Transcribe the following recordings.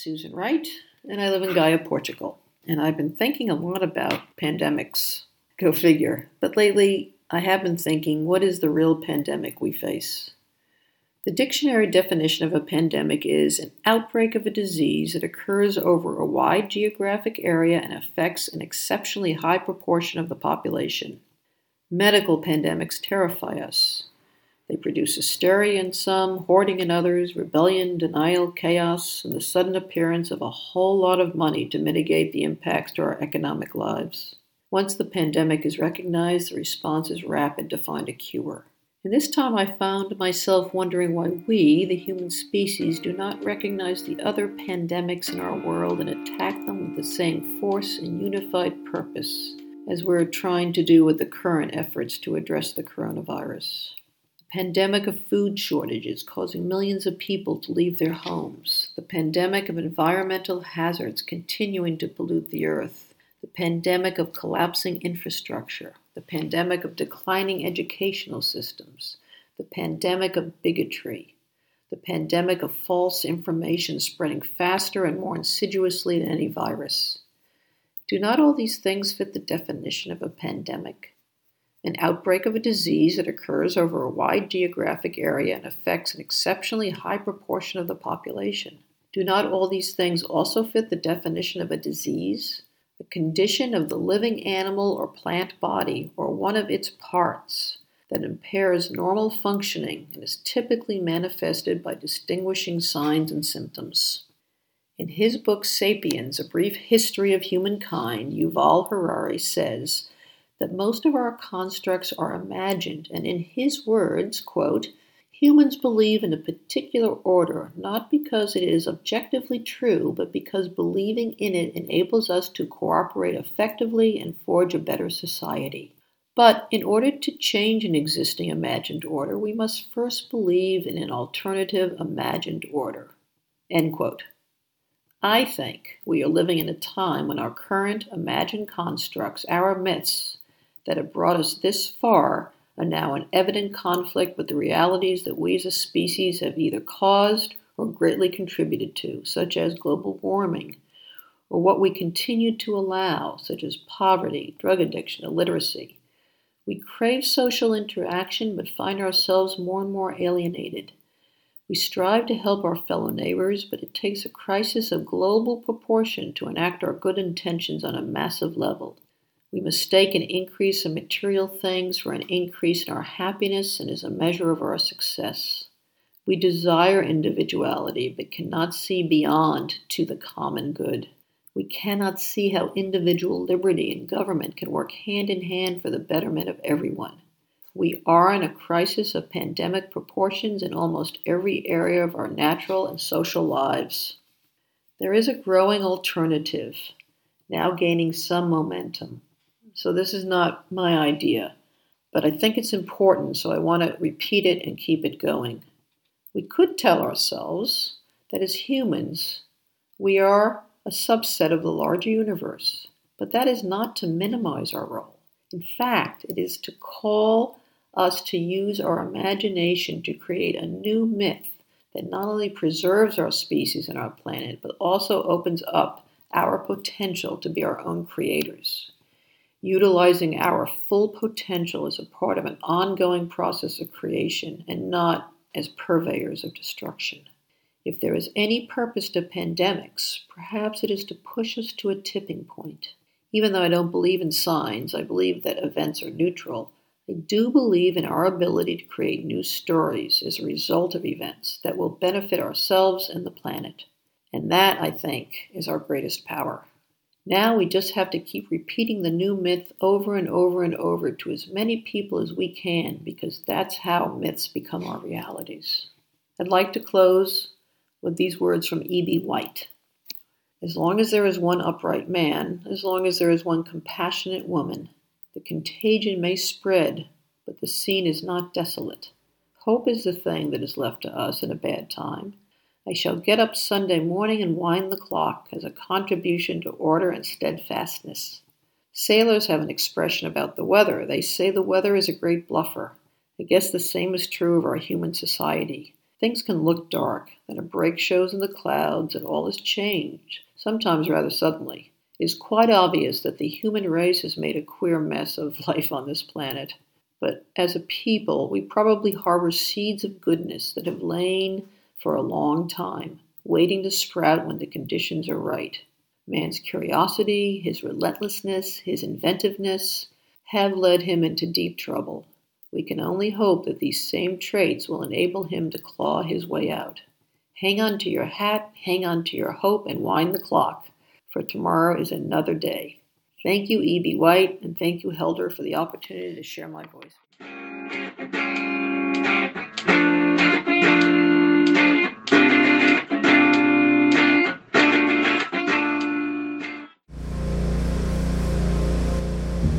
Susan Wright, and I live in Gaia, Portugal. And I've been thinking a lot about pandemics. Go figure. But lately, I have been thinking what is the real pandemic we face? The dictionary definition of a pandemic is an outbreak of a disease that occurs over a wide geographic area and affects an exceptionally high proportion of the population. Medical pandemics terrify us. They produce hysteria in some, hoarding in others, rebellion, denial, chaos, and the sudden appearance of a whole lot of money to mitigate the impacts to our economic lives. Once the pandemic is recognized, the response is rapid to find a cure. And this time I found myself wondering why we, the human species, do not recognize the other pandemics in our world and attack them with the same force and unified purpose as we're trying to do with the current efforts to address the coronavirus pandemic of food shortages causing millions of people to leave their homes, the pandemic of environmental hazards continuing to pollute the earth, the pandemic of collapsing infrastructure, the pandemic of declining educational systems, the pandemic of bigotry, the pandemic of false information spreading faster and more insidiously than any virus. Do not all these things fit the definition of a pandemic? An outbreak of a disease that occurs over a wide geographic area and affects an exceptionally high proportion of the population. Do not all these things also fit the definition of a disease? A condition of the living animal or plant body or one of its parts that impairs normal functioning and is typically manifested by distinguishing signs and symptoms. In his book Sapiens, A Brief History of Humankind, Yuval Harari says that most of our constructs are imagined, and in his words, quote, humans believe in a particular order not because it is objectively true, but because believing in it enables us to cooperate effectively and forge a better society. But in order to change an existing imagined order, we must first believe in an alternative imagined order. End quote. I think we are living in a time when our current imagined constructs, our myths, that have brought us this far are now in evident conflict with the realities that we as a species have either caused or greatly contributed to, such as global warming, or what we continue to allow, such as poverty, drug addiction, illiteracy. We crave social interaction but find ourselves more and more alienated. We strive to help our fellow neighbors, but it takes a crisis of global proportion to enact our good intentions on a massive level. We mistake an increase in material things for an increase in our happiness and as a measure of our success. We desire individuality but cannot see beyond to the common good. We cannot see how individual liberty and government can work hand in hand for the betterment of everyone. We are in a crisis of pandemic proportions in almost every area of our natural and social lives. There is a growing alternative, now gaining some momentum. So this is not my idea, but I think it's important, so I want to repeat it and keep it going. We could tell ourselves that as humans, we are a subset of the larger universe, but that is not to minimize our role. In fact, it is to call us to use our imagination to create a new myth that not only preserves our species and our planet, but also opens up our potential to be our own creators utilizing our full potential as a part of an ongoing process of creation and not as purveyors of destruction. If there is any purpose to pandemics, perhaps it is to push us to a tipping point. Even though I don't believe in signs, I believe that events are neutral. I do believe in our ability to create new stories as a result of events that will benefit ourselves and the planet. And that, I think, is our greatest power. Now we just have to keep repeating the new myth over and over and over to as many people as we can because that's how myths become our realities. I'd like to close with these words from E.B. White As long as there is one upright man, as long as there is one compassionate woman, the contagion may spread, but the scene is not desolate. Hope is the thing that is left to us in a bad time. I shall get up Sunday morning and wind the clock as a contribution to order and steadfastness. Sailors have an expression about the weather. They say the weather is a great bluffer. I guess the same is true of our human society. Things can look dark, then a break shows in the clouds, and all is changed, sometimes rather suddenly. It is quite obvious that the human race has made a queer mess of life on this planet. But as a people, we probably harbor seeds of goodness that have lain for a long time, waiting to sprout when the conditions are right. Man's curiosity, his relentlessness, his inventiveness have led him into deep trouble. We can only hope that these same traits will enable him to claw his way out. Hang on to your hat, hang on to your hope, and wind the clock, for tomorrow is another day. Thank you, E.B. White, and thank you, Helder, for the opportunity to share my voice.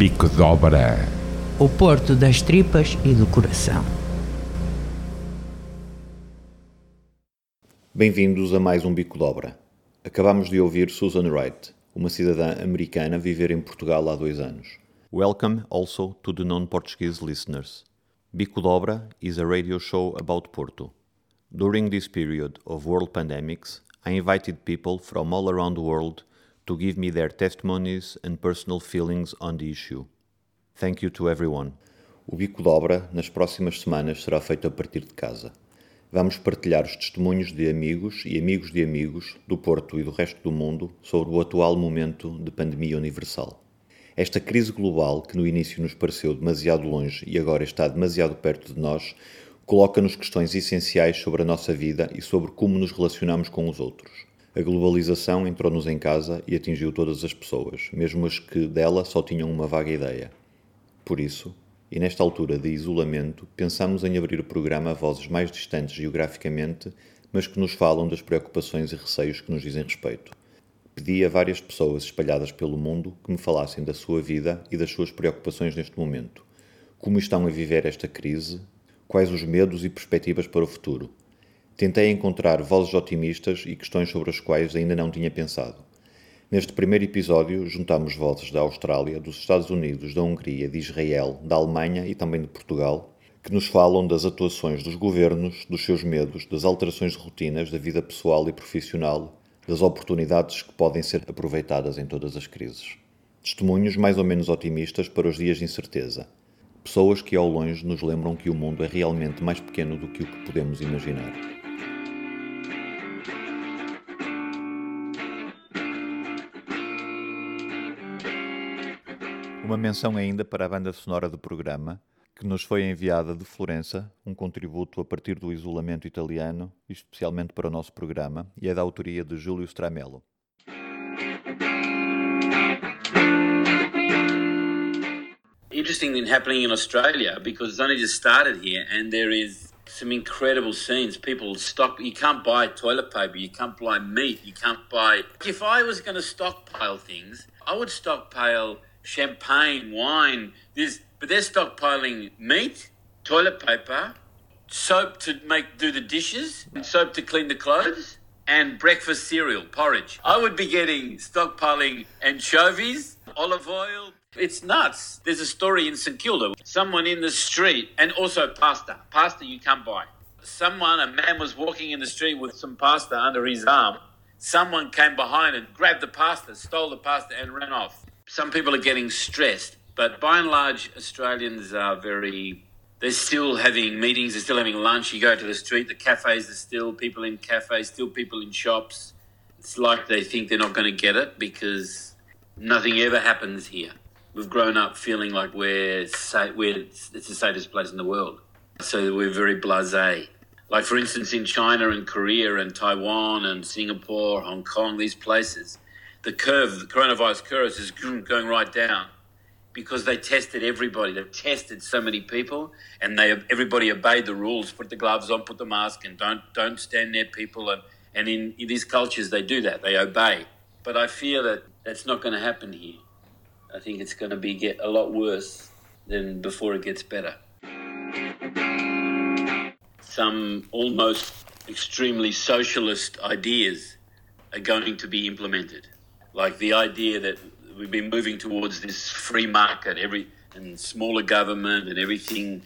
Bico de Obra. O porto das tripas e do coração. Bem-vindos a mais um Bico de Obra. Acabamos de ouvir Susan Wright, uma cidadã americana a viver em Portugal há dois anos. Welcome also to the non-Portuguese listeners. Bico de Obra is a radio show about Porto. During this period of world pandemics, I invited people from all around the world to give me their testimonies and personal feelings on the issue. Thank you to everyone. O bico de obra nas próximas semanas será feito a partir de casa. Vamos partilhar os testemunhos de amigos e amigos de amigos do Porto e do resto do mundo sobre o atual momento de pandemia universal. Esta crise global, que no início nos pareceu demasiado longe e agora está demasiado perto de nós, coloca-nos questões essenciais sobre a nossa vida e sobre como nos relacionamos com os outros. A globalização entrou-nos em casa e atingiu todas as pessoas, mesmo as que dela só tinham uma vaga ideia. Por isso, e nesta altura de isolamento, pensamos em abrir o programa a vozes mais distantes geograficamente, mas que nos falam das preocupações e receios que nos dizem respeito. Pedi a várias pessoas espalhadas pelo mundo que me falassem da sua vida e das suas preocupações neste momento. Como estão a viver esta crise? Quais os medos e perspectivas para o futuro? Tentei encontrar vozes otimistas e questões sobre as quais ainda não tinha pensado. Neste primeiro episódio, juntamos vozes da Austrália, dos Estados Unidos, da Hungria, de Israel, da Alemanha e também de Portugal, que nos falam das atuações dos governos, dos seus medos, das alterações de rotinas da vida pessoal e profissional, das oportunidades que podem ser aproveitadas em todas as crises. Testemunhos mais ou menos otimistas para os dias de incerteza. Pessoas que ao longe nos lembram que o mundo é realmente mais pequeno do que o que podemos imaginar. Uma menção ainda para a banda sonora do programa, que nos foi enviada de Florença, um contributo a partir do isolamento italiano, especialmente para o nosso programa, e é da autoria de Júlio Stramello. Interesting thing happening in Australia because it's only just started here, and there is some incredible scenes. People stock. You can't buy toilet paper. You can't buy meat. You can't buy. If I was going to stockpile things, I would stockpile champagne, wine. There's, but they're stockpiling meat, toilet paper, soap to make do the dishes, and soap to clean the clothes, and breakfast cereal, porridge. I would be getting stockpiling anchovies, olive oil. It's nuts. There's a story in St Kilda. Someone in the street, and also pasta. Pasta you can't buy. Someone, a man was walking in the street with some pasta under his arm. Someone came behind and grabbed the pasta, stole the pasta, and ran off some people are getting stressed, but by and large, Australians are very. They're still having meetings. They're still having lunch. You go to the street, the cafes are still people in cafes, still people in shops. It's like they think they're not going to get it because nothing ever happens here. We've grown up feeling like we're sa- we're it's the safest place in the world, so we're very blasé. Like for instance, in China and Korea and Taiwan and Singapore, Hong Kong, these places, the curve, the coronavirus curve is going right down because they tested everybody. They've tested so many people, and they everybody obeyed the rules. Put the gloves on, put the mask, and don't don't stand near people. And and in, in these cultures, they do that. They obey. But I fear that that's not going to happen here. I think it's going to be get a lot worse than before it gets better. Some almost extremely socialist ideas are going to be implemented, like the idea that we've been moving towards this free market, every and smaller government and everything.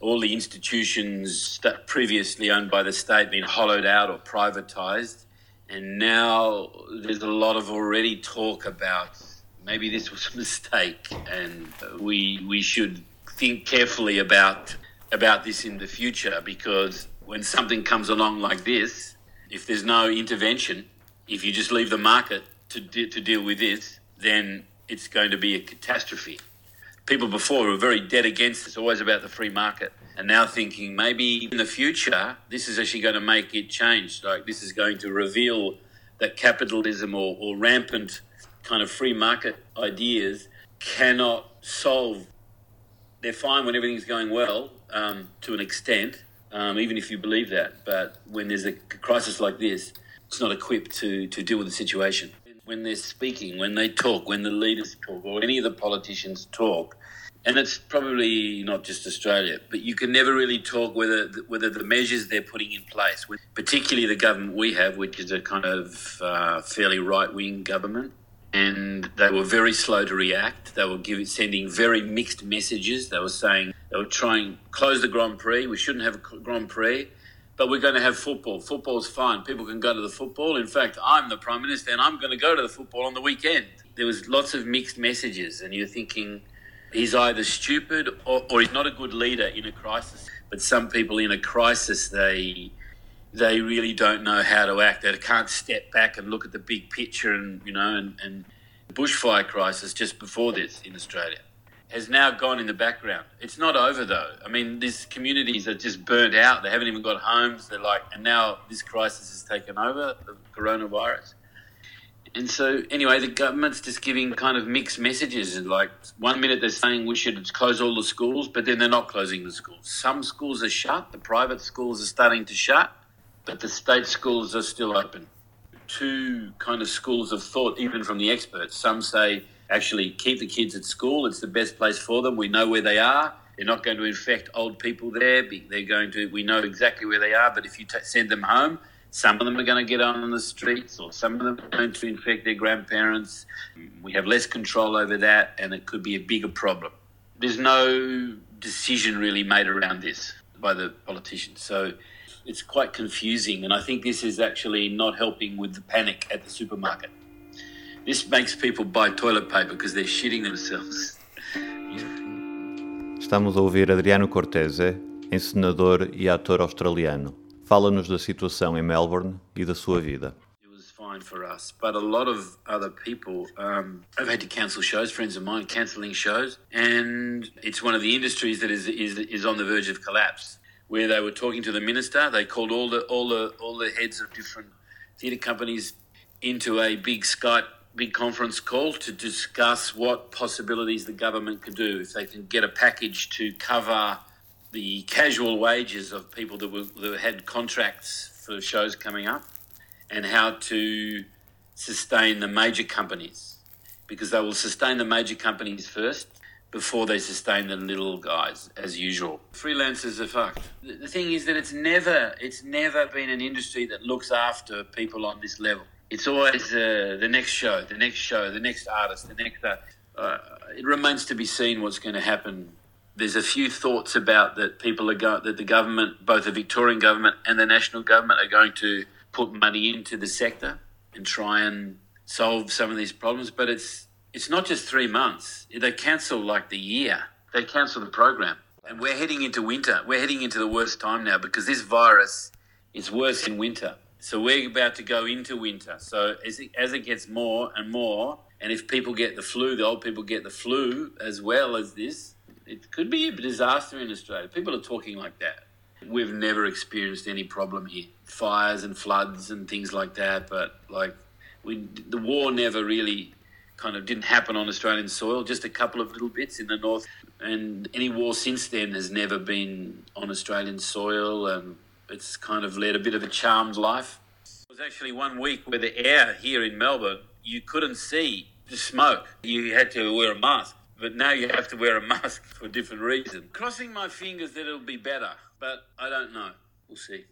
All the institutions that previously owned by the state being hollowed out or privatized, and now there's a lot of already talk about maybe this was a mistake, and we we should think carefully about about this in the future because when something comes along like this, if there's no intervention, if you just leave the market to de- to deal with this, then it's going to be a catastrophe. People before were very dead against this, always about the free market, and now thinking maybe in the future this is actually going to make it change. Like this is going to reveal that capitalism or, or rampant kind of free market ideas cannot solve. They're fine when everything's going well um, to an extent, um, even if you believe that. But when there's a crisis like this, it's not equipped to, to deal with the situation. When they're speaking, when they talk, when the leaders talk, or any of the politicians talk, and it's probably not just Australia, but you can never really talk whether whether the measures they're putting in place, particularly the government we have, which is a kind of uh, fairly right wing government, and they were very slow to react. They were giving, sending very mixed messages. They were saying they were trying close the Grand Prix. We shouldn't have a Grand Prix, but we're going to have football. Football's fine. People can go to the football. In fact, I'm the prime minister, and I'm going to go to the football on the weekend. There was lots of mixed messages, and you're thinking he's either stupid or, or he's not a good leader in a crisis. But some people in a crisis, they they really don't know how to act. They can't step back and look at the big picture, and you know, and, and bushfire crisis just before this in Australia has now gone in the background. It's not over though. I mean, these communities are just burnt out. They haven't even got homes. They're like, and now this crisis has taken over the coronavirus. And so, anyway, the government's just giving kind of mixed messages. Like, one minute they're saying we should close all the schools, but then they're not closing the schools. Some schools are shut, the private schools are starting to shut but the state schools are still open. Two kind of schools of thought, even from the experts. Some say actually keep the kids at school, it's the best place for them. We know where they are. They're not going to infect old people there. They're going to, we know exactly where they are, but if you t- send them home, some of them are going to get on the streets, or some of them are going to infect their grandparents. We have less control over that, and it could be a bigger problem. There's no decision really made around this by the politicians. So it's quite confusing, and I think this is actually not helping with the panic at the supermarket. This makes people buy toilet paper because they're shitting themselves. Estamos a ouvir Adriano Cortese, encenador e ator australiano. Fala-nos da situação em Melbourne e da sua vida. It was fine for us, but a lot of other people um, have had to cancel shows. Friends of mine cancelling shows, and it's one of the industries that is is is on the verge of collapse. where they were talking to the minister. They called all the all the all the heads of different theatre companies into a big Skype big conference call to discuss what possibilities the government could do if they can get a package to cover the casual wages of people that, were, that had contracts for shows coming up and how to sustain the major companies because they will sustain the major companies first before they sustain the little guys as usual. Freelancers are fucked. The thing is that it's never it's never been an industry that looks after people on this level. It's always uh, the next show, the next show, the next artist, the next. Uh, uh, it remains to be seen what's going to happen. There's a few thoughts about that people are going that the government, both the Victorian government and the national government, are going to put money into the sector and try and solve some of these problems. But it's it's not just three months. They cancel like the year. They cancel the program. And we're heading into winter. We're heading into the worst time now because this virus is worse in winter. So we're about to go into winter. So as it, as it gets more and more, and if people get the flu, the old people get the flu as well as this, it could be a disaster in Australia. People are talking like that. We've never experienced any problem here, fires and floods and things like that. But like, we the war never really kind of didn't happen on Australian soil, just a couple of little bits in the north. And any war since then has never been on Australian soil, and it's kind of led a bit of a charmed life. It was actually one week where the air here in Melbourne, you couldn't see the smoke. You had to wear a mask. But now you have to wear a mask for a different reason. Crossing my fingers that it'll be better, but I don't know. We'll see.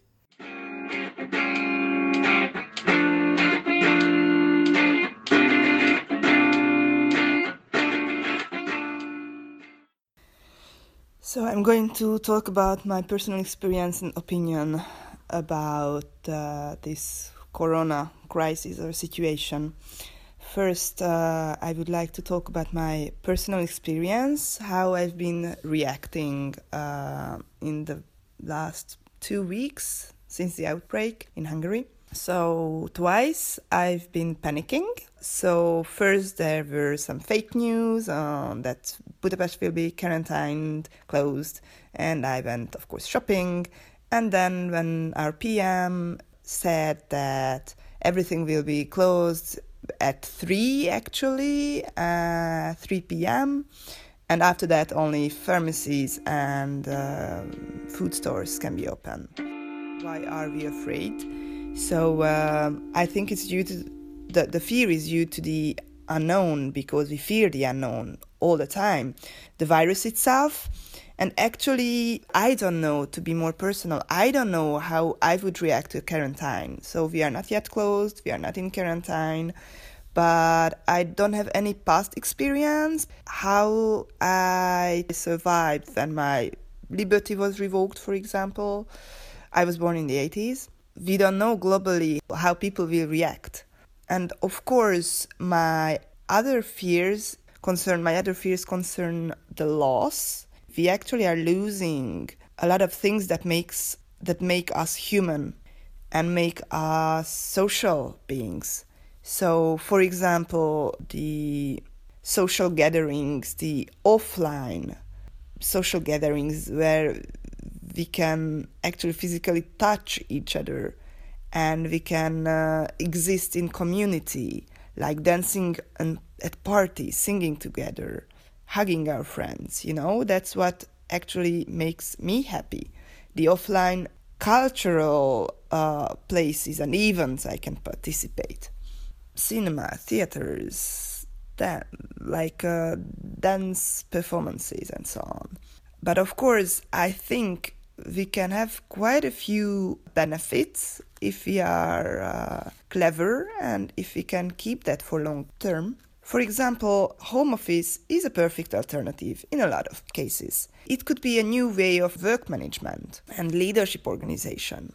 So, I'm going to talk about my personal experience and opinion about uh, this corona crisis or situation. First, uh, I would like to talk about my personal experience, how I've been reacting uh, in the last two weeks since the outbreak in Hungary. So, twice I've been panicking. So, first, there were some fake news uh, that Budapest will be quarantined, closed, and I went, of course, shopping. And then, when our PM said that everything will be closed at 3 actually, uh, 3 p.m., and after that, only pharmacies and uh, food stores can be open. Why are we afraid? So um, I think it's due to the, the fear is due to the unknown because we fear the unknown all the time. The virus itself, and actually, I don't know, to be more personal, I don't know how I would react to quarantine. So we are not yet closed, we are not in quarantine, but I don't have any past experience how I survived when my liberty was revoked, for example. I was born in the 80s we don't know globally how people will react. And of course, my other fears concern my other fears concern the loss. We actually are losing a lot of things that makes that make us human and make us social beings. So, for example, the social gatherings, the offline social gatherings where we can actually physically touch each other and we can uh, exist in community like dancing and at parties singing together hugging our friends you know? That's what actually makes me happy. The offline cultural uh, places and events i can participate. Cinema theaters dan- like uh, dance performances and so on. But of course i think we can have quite a few benefits if we are uh, clever and if we can keep that for long term. For example, home office is a perfect alternative in a lot of cases. It could be a new way of work management and leadership organization.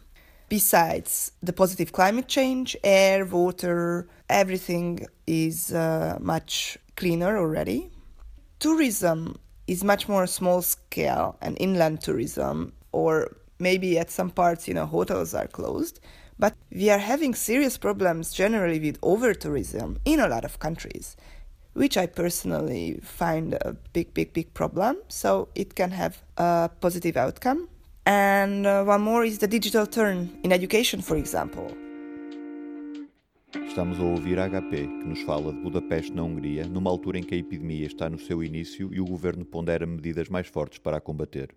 Besides the positive climate change, air, water, everything is uh, much cleaner already. Tourism is much more small scale and inland tourism or maybe at some parts, you know, hotels are closed. But we are having serious problems generally with over tourism in a lot of countries, which I personally find a big, big, big problem. So it can have a positive outcome. And uh, one more is the digital turn in education, for example. Estamos a ouvir a HP, que nos fala de Budapeste, na Hungria, numa altura em que a epidemia está no seu início e o governo pondera medidas mais fortes para a combater.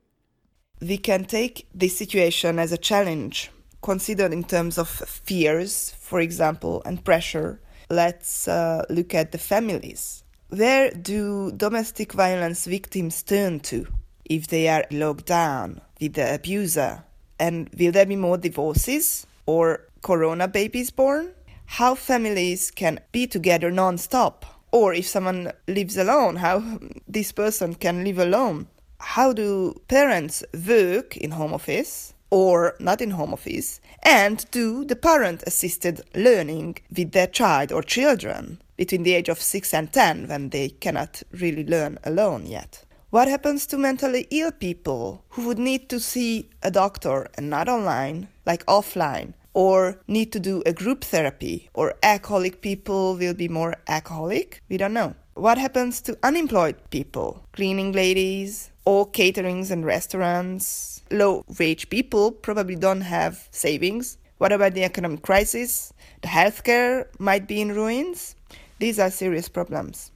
we can take this situation as a challenge, considered in terms of fears, for example, and pressure. Let's uh, look at the families. Where do domestic violence victims turn to if they are locked down with the abuser? And will there be more divorces or corona babies born? How families can be together non stop? Or if someone lives alone, how this person can live alone? how do parents work in home office or not in home office and do the parent assisted learning with their child or children between the age of 6 and 10 when they cannot really learn alone yet. What happens to mentally ill people who would need to see a doctor and not online, like offline, or need to do a group therapy, or alcoholic people will be more alcoholic? We don't know. What happens to unemployed people, cleaning ladies, or caterings and restaurants. Low wage people probably don't have savings. What about the economic crisis? The healthcare might be in ruins. These are serious problems.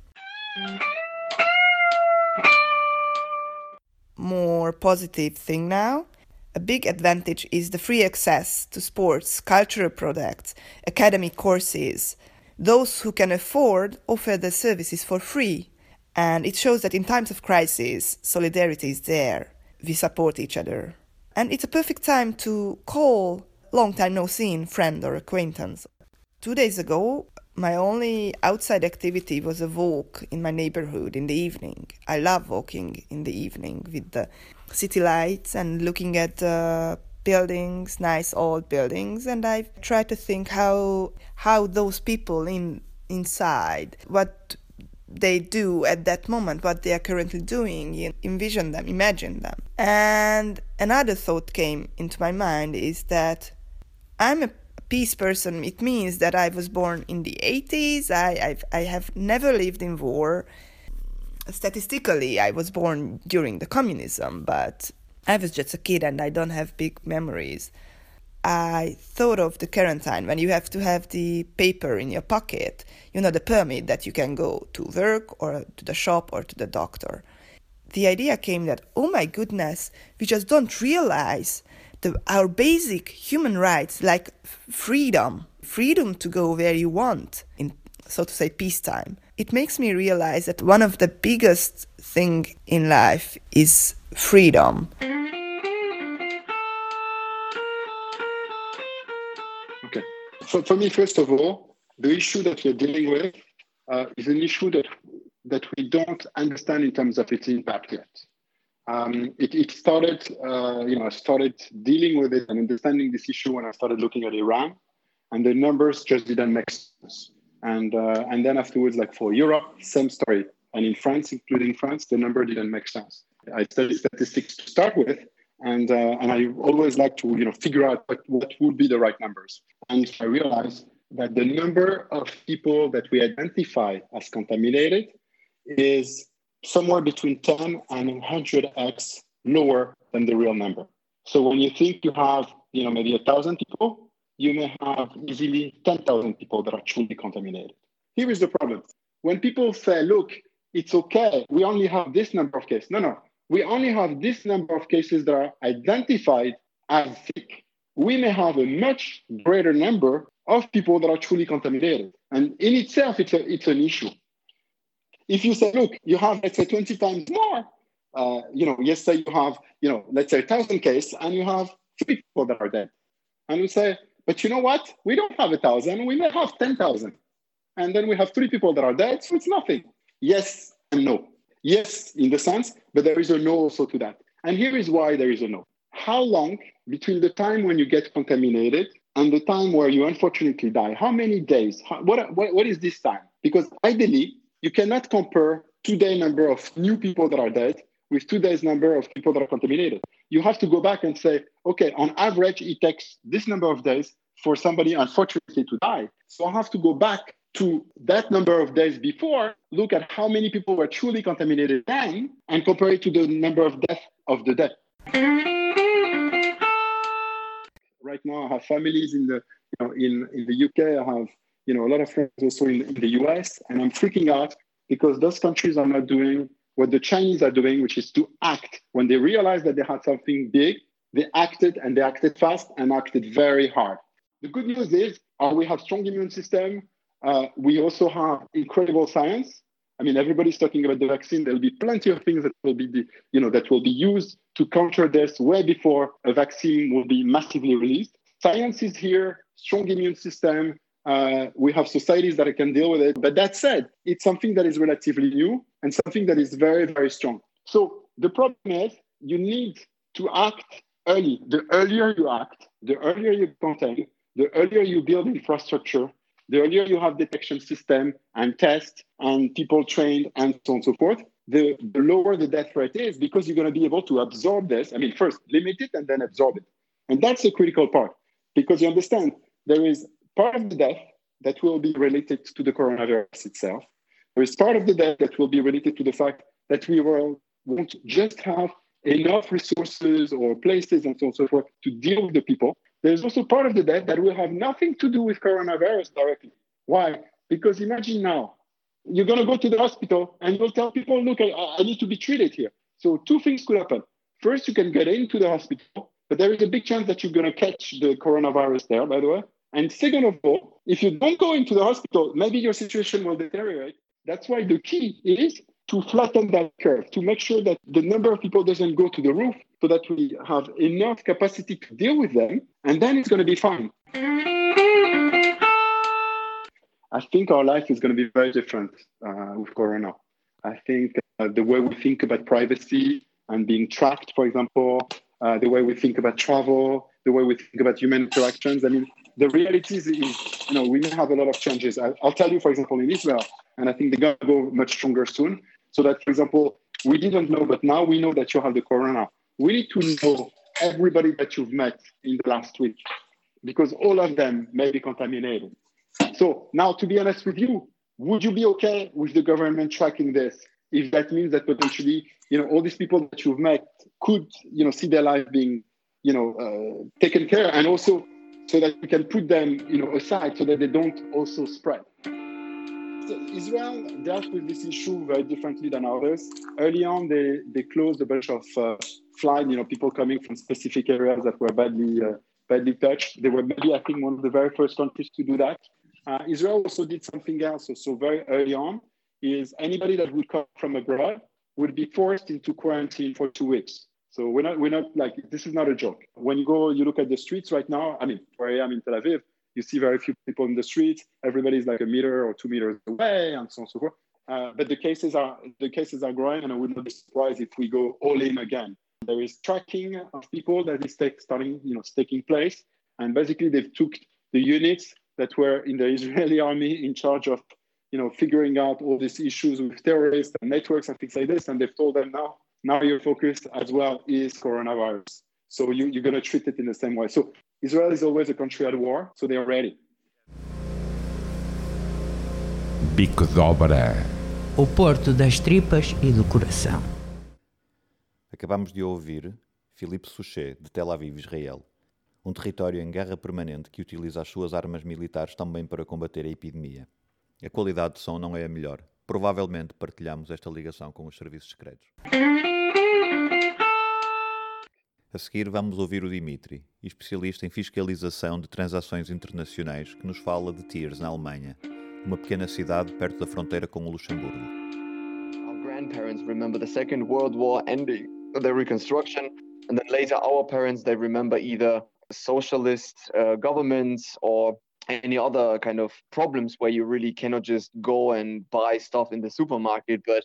More positive thing now. A big advantage is the free access to sports, cultural products, academic courses, those who can afford offer their services for free. And it shows that in times of crisis, solidarity is there. We support each other. And it's a perfect time to call long time no seen friend or acquaintance. Two days ago, my only outside activity was a walk in my neighborhood in the evening. I love walking in the evening with the city lights and looking at uh, buildings, nice old buildings, and I try to think how how those people in inside what they do at that moment, what they are currently doing, envision them, imagine them. And another thought came into my mind is that I'm a peace person. It means that I was born in the 80s. I, I've, I have never lived in war. Statistically, I was born during the communism, but I was just a kid and I don't have big memories. I thought of the quarantine when you have to have the paper in your pocket, you know, the permit that you can go to work or to the shop or to the doctor. The idea came that, oh my goodness, we just don't realize the, our basic human rights like freedom, freedom to go where you want in, so to say, peacetime. It makes me realize that one of the biggest thing in life is freedom. For, for me, first of all, the issue that we're dealing with uh, is an issue that that we don't understand in terms of its impact yet. Um, it, it, started, uh, you know, I started dealing with it and understanding this issue when I started looking at Iran, and the numbers just didn't make sense. And uh, and then afterwards, like for Europe, same story. And in France, including France, the number didn't make sense. I studied statistics to start with, and uh, and I always like to you know figure out what, what would be the right numbers. And I realized that the number of people that we identify as contaminated is somewhere between 10 and 100x lower than the real number. So when you think you have, you know, maybe a thousand people, you may have easily 10,000 people that are truly contaminated. Here is the problem. When people say, look, it's okay, we only have this number of cases. No, no, we only have this number of cases that are identified as sick. We may have a much greater number of people that are truly contaminated. And in itself, it's, a, it's an issue. If you say, look, you have, let's say, 20 times more, uh, you know, yes, say you have, you know, let's say 1,000 cases and you have three people that are dead. And we say, but you know what? We don't have a 1,000, we may have 10,000. And then we have three people that are dead, so it's nothing. Yes and no. Yes, in the sense, but there is a no also to that. And here is why there is a no. How long between the time when you get contaminated and the time where you unfortunately die? How many days? How, what, what, what is this time? Because ideally, you cannot compare two-day number of new people that are dead with two days number of people that are contaminated. You have to go back and say, okay, on average, it takes this number of days for somebody, unfortunately, to die. So I have to go back to that number of days before, look at how many people were truly contaminated then, and compare it to the number of deaths of the dead. Right now, I have families in the you know in, in the UK. I have you know, a lot of friends also in, in the US, and I'm freaking out because those countries are not doing what the Chinese are doing, which is to act. When they realized that they had something big, they acted and they acted fast and acted very hard. The good news is uh, we have strong immune system. Uh, we also have incredible science. I mean, everybody's talking about the vaccine. There'll be plenty of things that will be, you know, that will be used to counter this way before a vaccine will be massively released. Science is here, strong immune system, uh, we have societies that can deal with it. But that said, it's something that is relatively new and something that is very, very strong. So the problem is you need to act early. The earlier you act, the earlier you contain, the earlier you build infrastructure, the earlier you have detection system and test and people trained and so on and so forth, the, the lower the death rate is because you're going to be able to absorb this. I mean, first limit it and then absorb it. And that's the critical part because you understand there is part of the death that will be related to the coronavirus itself. There is part of the death that will be related to the fact that we will, won't just have enough resources or places and so on and so forth to deal with the people. There's also part of the death that will have nothing to do with coronavirus directly. Why? Because imagine now, you're going to go to the hospital and you'll tell people, look, I, I need to be treated here. So two things could happen. First, you can get into the hospital, but there is a big chance that you're going to catch the coronavirus there, by the way And second of all, if you don't go into the hospital, maybe your situation will deteriorate. That's why the key is to flatten that curve, to make sure that the number of people doesn't go to the roof so that we have enough capacity to deal with them, and then it's going to be fine. I think our life is going to be very different uh, with Corona. I think uh, the way we think about privacy and being tracked, for example, uh, the way we think about travel, the way we think about human interactions. I mean, the reality is, you know, we may have a lot of changes. I, will tell you, for example, in Israel, and I think they're going to go much stronger soon. So that, for example, we didn't know, but now we know that you have the corona. We need to know everybody that you've met in the last week because all of them may be contaminated. So now, to be honest with you, would you be okay with the government tracking this if that means that potentially, you know, all these people that you've met could, you know, see their life being, you know, uh, taken care and also so that we can put them, you know, aside so that they don't also spread. Israel dealt with this issue very differently than others. Early on, they, they closed a bunch of uh, flights, you know, people coming from specific areas that were badly, uh, badly touched. They were maybe, I think, one of the very first countries to do that. Uh, Israel also did something else. So very early on, is anybody that would come from abroad would be forced into quarantine for two weeks. So we're not, we're not like, this is not a joke. When you go, you look at the streets right now, I mean, where I am in Tel Aviv, you see very few people in the streets. Everybody's like a meter or two meters away and so on and so forth. Uh, but the cases are the cases are growing, and I would not be surprised if we go all in again. There is tracking of people that is take, starting, you know, taking place, and basically they've took the units that were in the Israeli army in charge of, you know, figuring out all these issues with terrorists and networks and things like this, and they've told them now, now your focus as well is coronavirus. So you, you're going to treat it in the same way. So Israel is always a country at war, so they are ready. Bico de obra. O porto das tripas e do coração. Acabamos de ouvir Philippe Souchet, de Tel Aviv, Israel. Um território em guerra permanente que utiliza as suas armas militares também para combater a epidemia. A qualidade de som não é a melhor. Provavelmente partilhamos esta ligação com os serviços secretos. A seguir vamos ouvir o Dimitri, especialista em fiscalização de transações internacionais, que nos fala de Tiers, na Alemanha, uma pequena cidade perto da fronteira com o Luxemburgo. Our grandparents remember the Second World War ending, the reconstruction, and then later our parents they remember either socialist uh, governments or any other kind of problems where you really cannot just go and buy stuff in the supermarket, but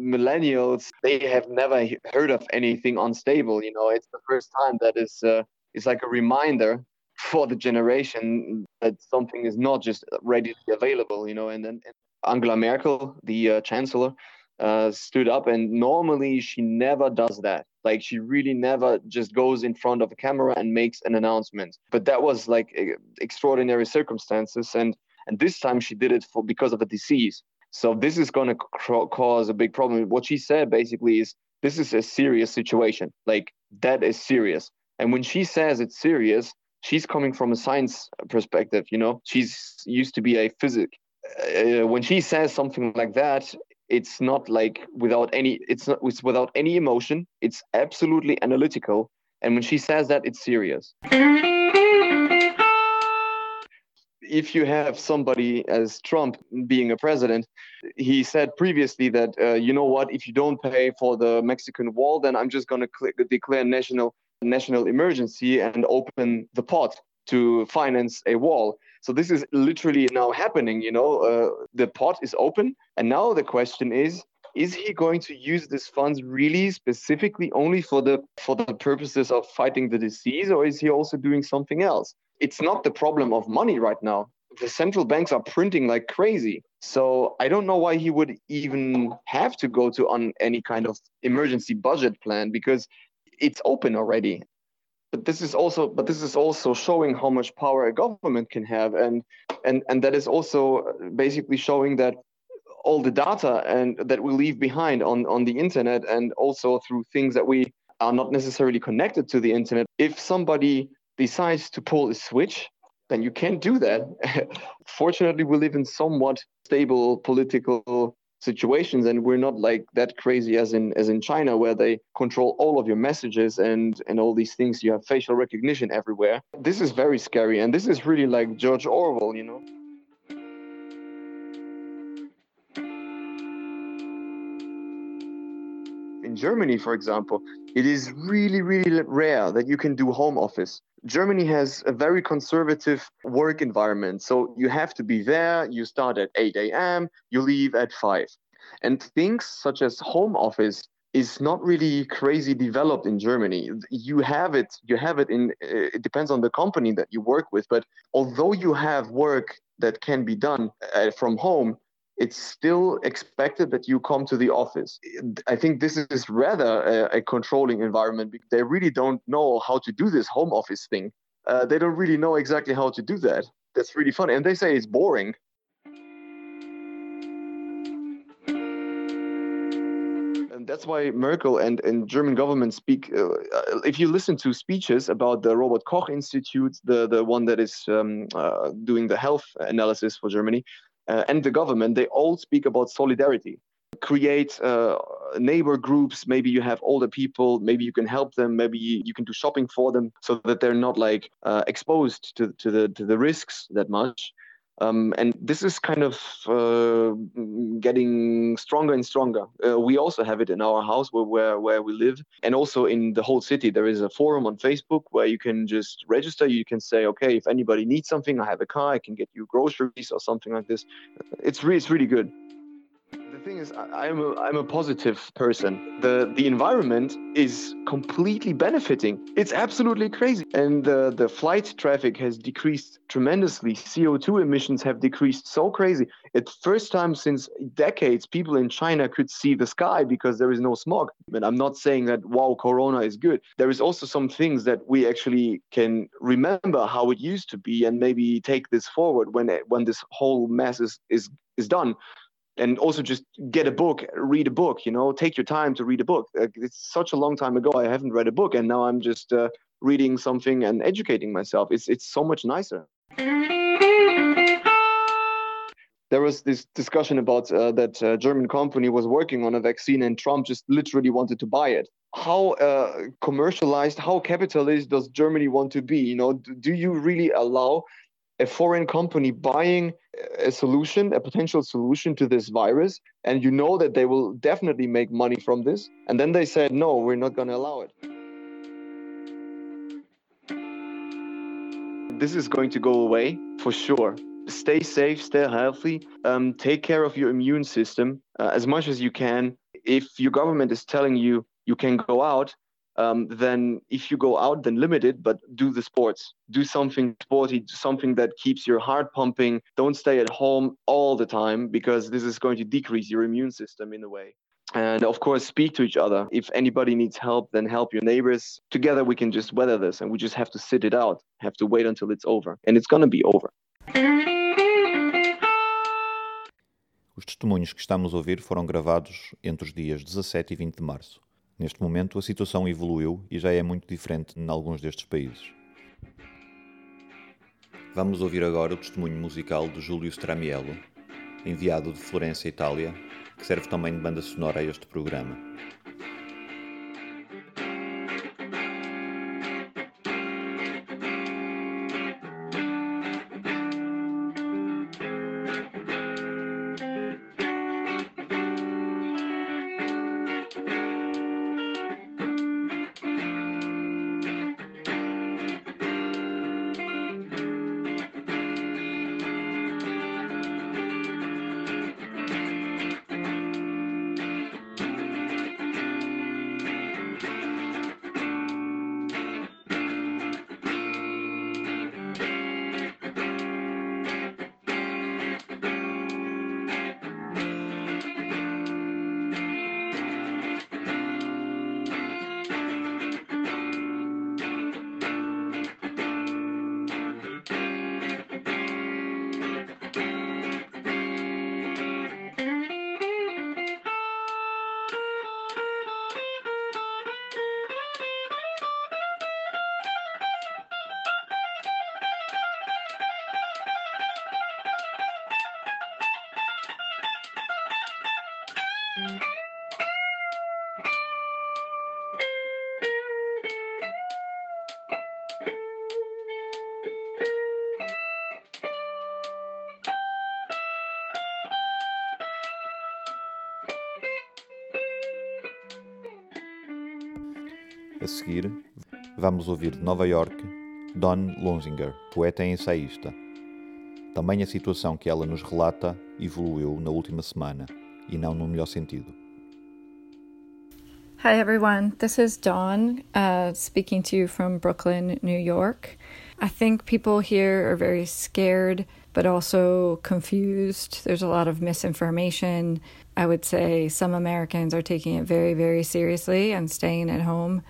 millennials they have never heard of anything unstable you know? It's the first time that is uh, it's like a reminder for the generation that something is not just readily available you know? And then angela merkel the uh, chancellor uh, stood up and normally she never does that like she really never just goes in front of a camera and makes an announcement but that was like extraordinary circumstances and and this time she did it for because of a disease so this is going to cr- cause a big problem. What she said basically is this is a serious situation. Like that is serious. And when she says it's serious, she's coming from a science perspective. You know, she's used to be a physic. Uh, when she says something like that, it's not like without any. It's not. It's without any emotion. It's absolutely analytical. And when she says that, it's serious if you have somebody as Trump being a president, he said previously that uh, you know what, if you don't pay for the Mexican wall, then I'm just going to declare national national emergency and open the pot to finance a wall. So this is literally now happening. You know, uh, the pot is open, and now the question is. Is he going to use these funds really specifically only for the for the purposes of fighting the disease, or is he also doing something else? it's not the problem of money right now. The central banks are printing like crazy. So I don't know why he would even have to go to on any kind of emergency budget plan because it's open already. But this is also but this is also showing how much power a government can have and and and that is also basically showing that all the data and that we leave behind on on the internet and also through things that we are not necessarily connected to the internet if somebody decides to pull a switch, then you can't do that. Fortunately, we live in somewhat stable political situations and we're not like that crazy as in as in China where they control all of your messages and and all these things. You have facial recognition everywhere. This is very scary and this is really like George Orwell you know? In Germany for example it is really really rare that you can do home office Germany has a very conservative work environment. So you have to be there, you start at 8 a.m., you leave at 5. And things such as home office is not really crazy developed in Germany. You have it, you have it in, uh, it depends on the company that you work with. But although you have work that can be done uh, from home, it's still expected that you come to the office. I think this is rather a, a controlling environment. They really don't know how to do this home office thing. Uh, they don't really know exactly how to do that. That's really funny. And they say it's boring. And that's why Merkel and, and German government speak. Uh, if you listen to speeches about the Robert Koch Institute, the, the one that is um, uh, doing the health analysis for Germany, uh, and the government, they all speak about solidarity. Create uh, neighbor groups. Maybe you have older people. Maybe you can help them. Maybe you can do shopping for them so that they're not like uh, exposed to, to the to the risks that much. Um, and this is kind of uh, getting stronger and stronger. Uh, we also have it in our house where, where, where we live, and also in the whole city. There is a forum on Facebook where you can just register. You can say, okay, if anybody needs something, I have a car, I can get you groceries or something like this. It's really, it's really good the thing is i'm a, I'm a positive person. The the environment is completely benefiting. It's absolutely crazy. And uh, the flight traffic has decreased tremendously. Co2 emissions have decreased so crazy. It's first time since decades people in china could see the sky because there is no smog. And i'm not saying that wow corona is good. There is also some things that we actually can remember how it used to be and maybe take this forward when it, when this whole mess is is is done and also just get a book read a book you know take your time to read a book. It's such a long time ago i haven't read a book and now i'm just uh, reading something and educating myself. It's it's so much nicer. There was this discussion about uh, that uh, german company was working on a vaccine and trump just literally wanted to buy it. How uh, commercialized how capitalist does germany want to be? You know do you really allow a foreign company buying a solution, a potential solution to this virus, and you know that they will definitely make money from this, and then they said, no, we're not going to allow it. This is going to go away for sure. Stay safe, stay healthy, um, take care of your immune system uh, as much as you can. If your government is telling you you can go out, um, then if you go out, then limit it, but do the sports. Do something sporty, something that keeps your heart pumping. Don't stay at home all the time because this is going to decrease your immune system in a way. And of course, speak to each other. If anybody needs help, then help your neighbors. Together, we can just weather this and we just have to sit it out, have to wait until it's over. And it's going to be over. Os testemunhos que estamos a ouvir foram gravados entre os dias 17 e 20 de março. Neste momento, a situação evoluiu e já é muito diferente em alguns destes países. Vamos ouvir agora o testemunho musical de Júlio Stramiello, enviado de Florença, Itália, que serve também de banda sonora a este programa. A seguir, vamos ouvir de Nova York Don Lonzinger, poeta e ensaísta. Também a situação que ela nos relata evoluiu na última semana, e não no melhor sentido. Hi, everyone. This is Dawn uh, speaking to you from Brooklyn, New York. I think people here are very scared, but also confused. There's a lot of misinformation. I would say some Americans are taking it very, very seriously and staying at home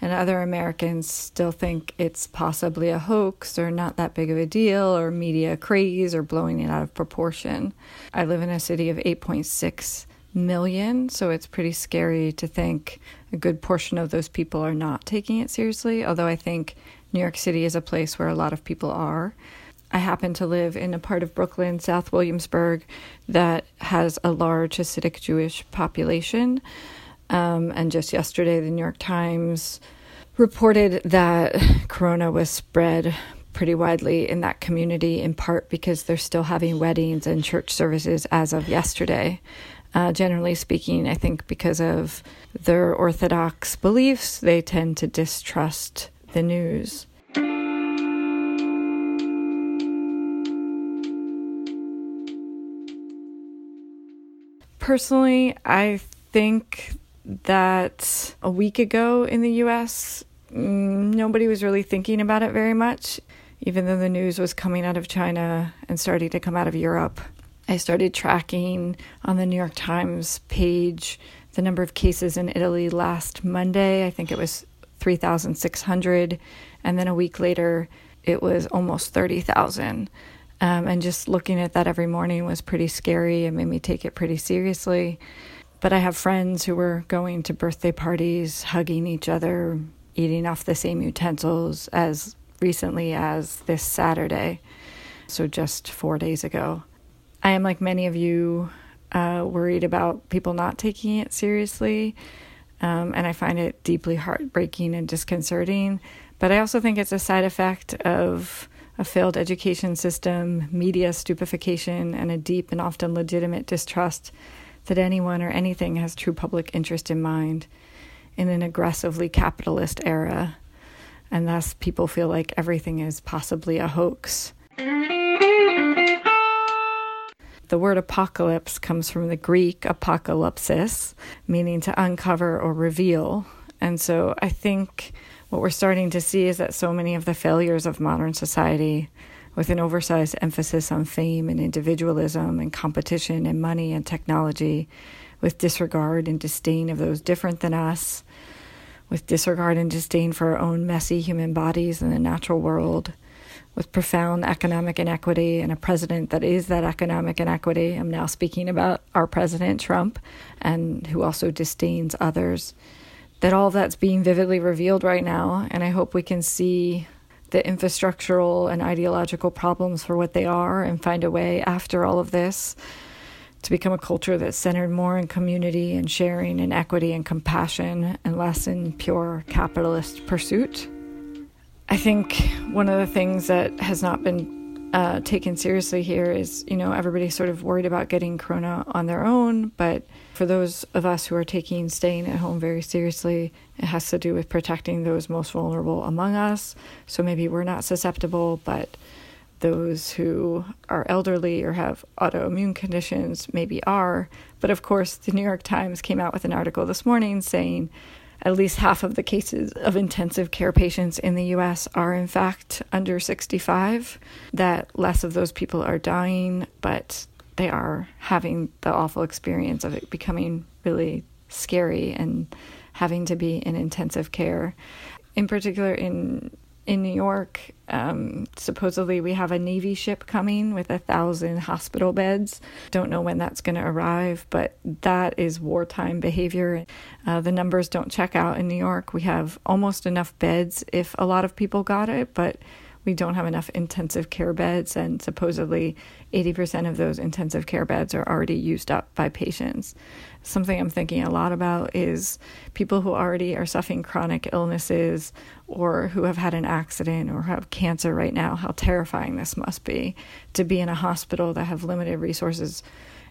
and other Americans still think it's possibly a hoax or not that big of a deal or media craze or blowing it out of proportion. I live in a city of 8.6 million, so it's pretty scary to think a good portion of those people are not taking it seriously, although I think New York City is a place where a lot of people are. I happen to live in a part of Brooklyn, South Williamsburg, that has a large Hasidic Jewish population. Um, and just yesterday, the New York Times reported that corona was spread pretty widely in that community, in part because they're still having weddings and church services as of yesterday. Uh, generally speaking, I think because of their Orthodox beliefs, they tend to distrust the news. Personally, I think that a week ago in the US, mm, nobody was really thinking about it very much, even though the news was coming out of China and starting to come out of Europe. I started tracking on the New York Times page the number of cases in Italy last Monday. I think it was 3,600. And then a week later, it was almost 30,000. Um, and just looking at that every morning was pretty scary and made me take it pretty seriously. But I have friends who were going to birthday parties, hugging each other, eating off the same utensils as recently as this Saturday. So just four days ago. I am, like many of you, uh, worried about people not taking it seriously. Um, and I find it deeply heartbreaking and disconcerting. But I also think it's a side effect of a failed education system, media stupefaction, and a deep and often legitimate distrust that anyone or anything has true public interest in mind in an aggressively capitalist era, and thus people feel like everything is possibly a hoax. The word apocalypse comes from the Greek apocalypsis, meaning to uncover or reveal. And so I think what we're starting to see is that so many of the failures of modern society with an oversized emphasis on fame and individualism and competition and money and technology, with disregard and disdain of those different than us, with disregard and disdain for our own messy human bodies and the natural world, with profound economic inequity and a president that is that economic inequity. I'm now speaking about our president, Trump, and who also disdains others. That all that's being vividly revealed right now, and I hope we can see the infrastructural and ideological problems for what they are and find a way after all of this to become a culture that's centered more in community and sharing and equity and compassion and less in pure capitalist pursuit. I think one of the things that has not been uh, taken seriously here is, you know, everybody's sort of worried about getting corona on their own, but for those of us who are taking staying at home very seriously, it has to do with protecting those most vulnerable among us. So maybe we're not susceptible, but those who are elderly or have autoimmune conditions maybe are. But of course, the New York Times came out with an article this morning saying at least half of the cases of intensive care patients in the US are, in fact, under 65, that less of those people are dying, but they are having the awful experience of it becoming really scary and having to be in intensive care. In particular, in in New York, um, supposedly we have a Navy ship coming with a thousand hospital beds. Don't know when that's going to arrive, but that is wartime behavior. Uh, the numbers don't check out in New York. We have almost enough beds if a lot of people got it, but we don't have enough intensive care beds, and supposedly 80% of those intensive care beds are already used up by patients. Something I'm thinking a lot about is people who already are suffering chronic illnesses or who have had an accident or have cancer right now, how terrifying this must be to be in a hospital that have limited resources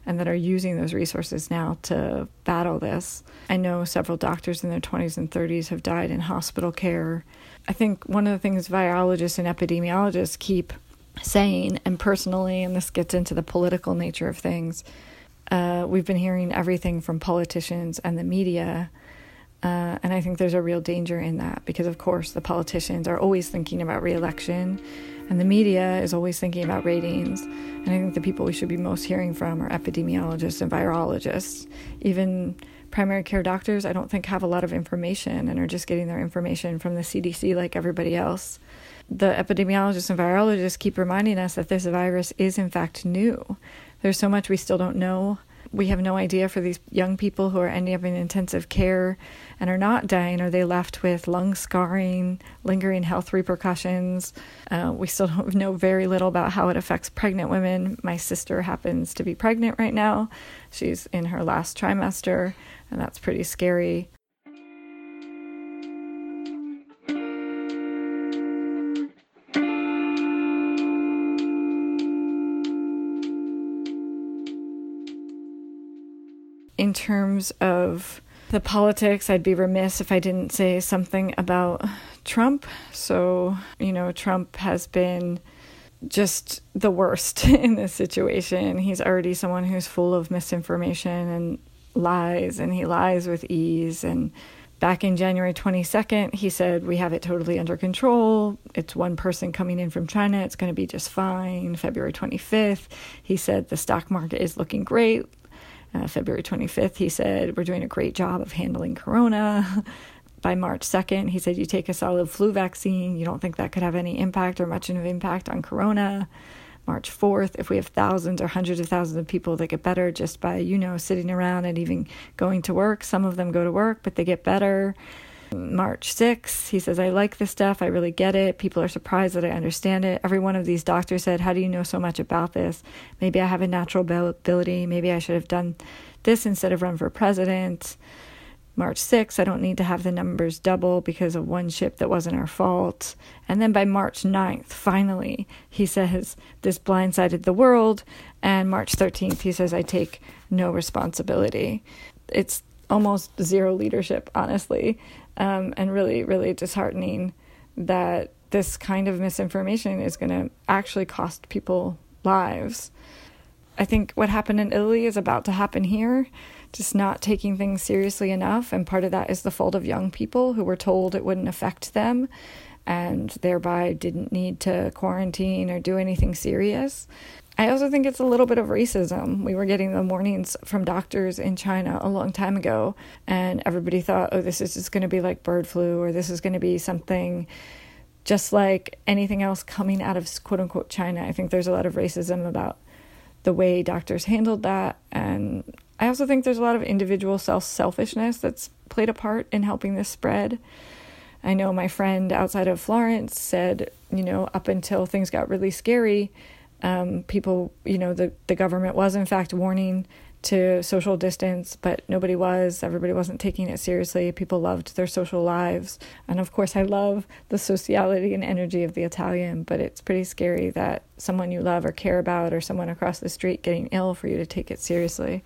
and that are using those resources now to battle this. I know several doctors in their 20s and 30s have died in hospital care. I think one of the things virologists and epidemiologists keep saying, and personally, and this gets into the political nature of things, uh, we've been hearing everything from politicians and the media. Uh, and I think there's a real danger in that because, of course, the politicians are always thinking about reelection and the media is always thinking about ratings. And I think the people we should be most hearing from are epidemiologists and virologists. Even primary care doctors, I don't think have a lot of information and are just getting their information from the CDC like everybody else. The epidemiologists and virologists keep reminding us that this virus is, in fact, new. There's so much we still don't know we have no idea for these young people who are ending up in intensive care and are not dying. Are they left with lung scarring, lingering health repercussions? Uh, we still don't know very little about how it affects pregnant women. My sister happens to be pregnant right now. She's in her last trimester, and that's pretty scary. In terms of the politics, I'd be remiss if I didn't say something about Trump. So, you know, Trump has been just the worst in this situation. He's already someone who's full of misinformation and lies, and he lies with ease. And back in January 22nd, he said, We have it totally under control. It's one person coming in from China. It's going to be just fine. February 25th, he said, The stock market is looking great uh, February 25th, he said, We're doing a great job of handling corona. By March 2nd, he said, You take a solid flu vaccine. You don't think that could have any impact or much of an impact on corona. March 4th, if we have thousands or hundreds of thousands of people that get better just by, you know, sitting around and even going to work, some of them go to work, but they get better. March 6th, he says, I like this stuff. I really get it. People are surprised that I understand it. Every one of these doctors said, How do you know so much about this? Maybe I have a natural ability. Maybe I should have done this instead of run for president. March 6th, I don't need to have the numbers double because of one ship that wasn't our fault. And then by March 9th, finally, he says, This blindsided the world. And March 13th, he says, I take no responsibility. It's almost zero leadership, honestly um, and really, really disheartening that this kind of misinformation is going to actually cost people lives. I think what happened in Italy is about to happen here, just not taking things seriously enough. And part of that is the fault of young people who were told it wouldn't affect them and thereby didn't need to quarantine or do anything serious. I also think it's a little bit of racism. We were getting the warnings from doctors in China a long time ago, and everybody thought, oh, this is just going to be like bird flu, or this is going to be something just like anything else coming out of quote unquote China. I think there's a lot of racism about the way doctors handled that. And I also think there's a lot of individual self selfishness that's played a part in helping this spread. I know my friend outside of Florence said, you know, up until things got really scary, um, people, you know, the, the government was in fact warning to social distance, but nobody was. Everybody wasn't taking it seriously. People loved their social lives. And of course, I love the sociality and energy of the Italian, but it's pretty scary that someone you love or care about or someone across the street getting ill for you to take it seriously.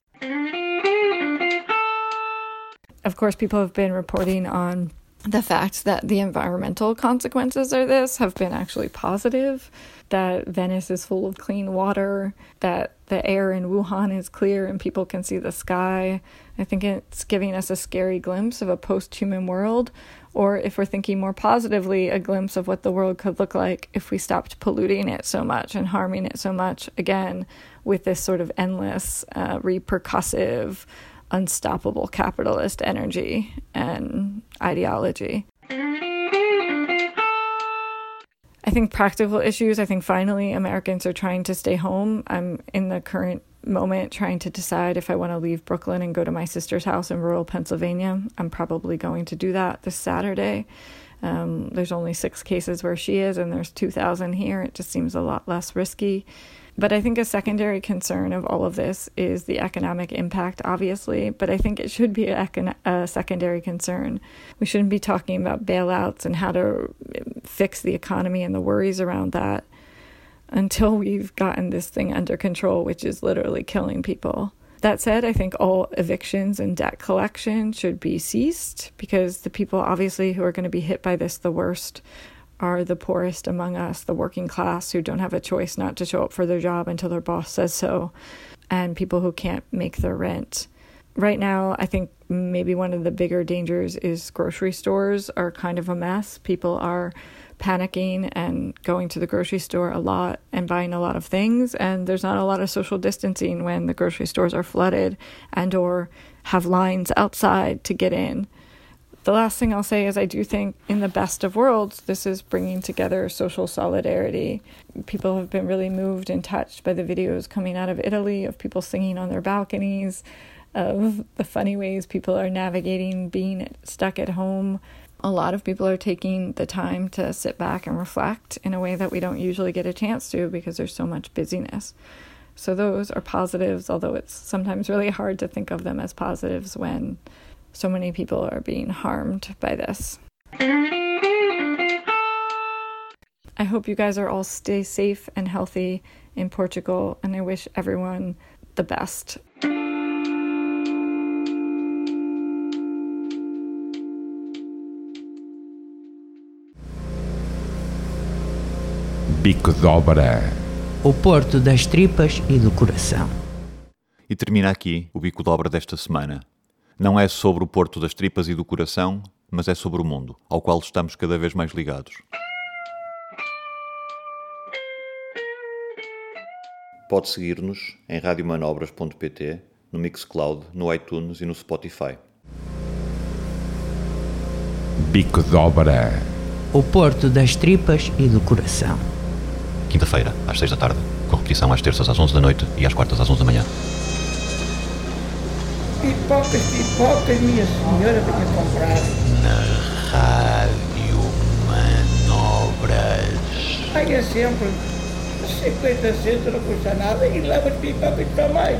Of course, people have been reporting on the fact that the environmental consequences of this have been actually positive, that Venice is full of clean water, that the air in Wuhan is clear and people can see the sky. I think it's giving us a scary glimpse of a post human world, or if we're thinking more positively, a glimpse of what the world could look like if we stopped polluting it so much and harming it so much, again, with this sort of endless, uh, repercussive, unstoppable capitalist energy and ideology. I think practical issues, I think finally Americans are trying to stay home. I'm in the current moment trying to decide if I want to leave Brooklyn and go to my sister's house in rural Pennsylvania. I'm probably going to do that this Saturday. Um, there's only six cases where she is, and there's 2,000 here. It just seems a lot less risky. But I think a secondary concern of all of this is the economic impact, obviously, but I think it should be a, a secondary concern. We shouldn't be talking about bailouts and how to um, fix the economy and the worries around that until we've gotten this thing under control, which is literally killing people. That said, I think all evictions and debt collection should be ceased because the people, obviously, who are going to be hit by this the worst are the poorest among us, the working class who don't have a choice not to show up for their job until their boss says so, and people who can't make their rent. Right now, I think maybe one of the bigger dangers is grocery stores are kind of a mess. People are panicking and going to the grocery store a lot and buying a lot of things and there's not a lot of social distancing when the grocery stores are flooded and or have lines outside to get in the last thing I'll say is I do think in the best of worlds, this is bringing together social solidarity. People have been really moved and touched by the videos coming out of Italy of people singing on their balconies, of the funny ways people are navigating being stuck at home. A lot of people are taking the time to sit back and reflect in a way that we don't usually get a chance to because there's so much busyness. So, those are positives, although it's sometimes really hard to think of them as positives when so many people are being harmed by this. I hope you guys are all stay safe and healthy in Portugal, and I wish everyone the best. Bico de Obra. O porto das tripas e do coração. E termina aqui o Bico de Obra desta semana. Não é sobre o Porto das Tripas e do Coração, mas é sobre o mundo, ao qual estamos cada vez mais ligados. Pode seguir-nos em radiomanobras.pt, no Mixcloud, no iTunes e no Spotify. Bico de Obra. O porto das tripas e do coração. Quinta-feira, às 6 da tarde, com repetição às terças às 11 da noite e às quartas às 11 da manhã. Pipocas, pipocas, minha senhora vinha comprar. Na Rádio Manobras. Paga sempre 50 centos, não custa nada, e leva as pipocas também.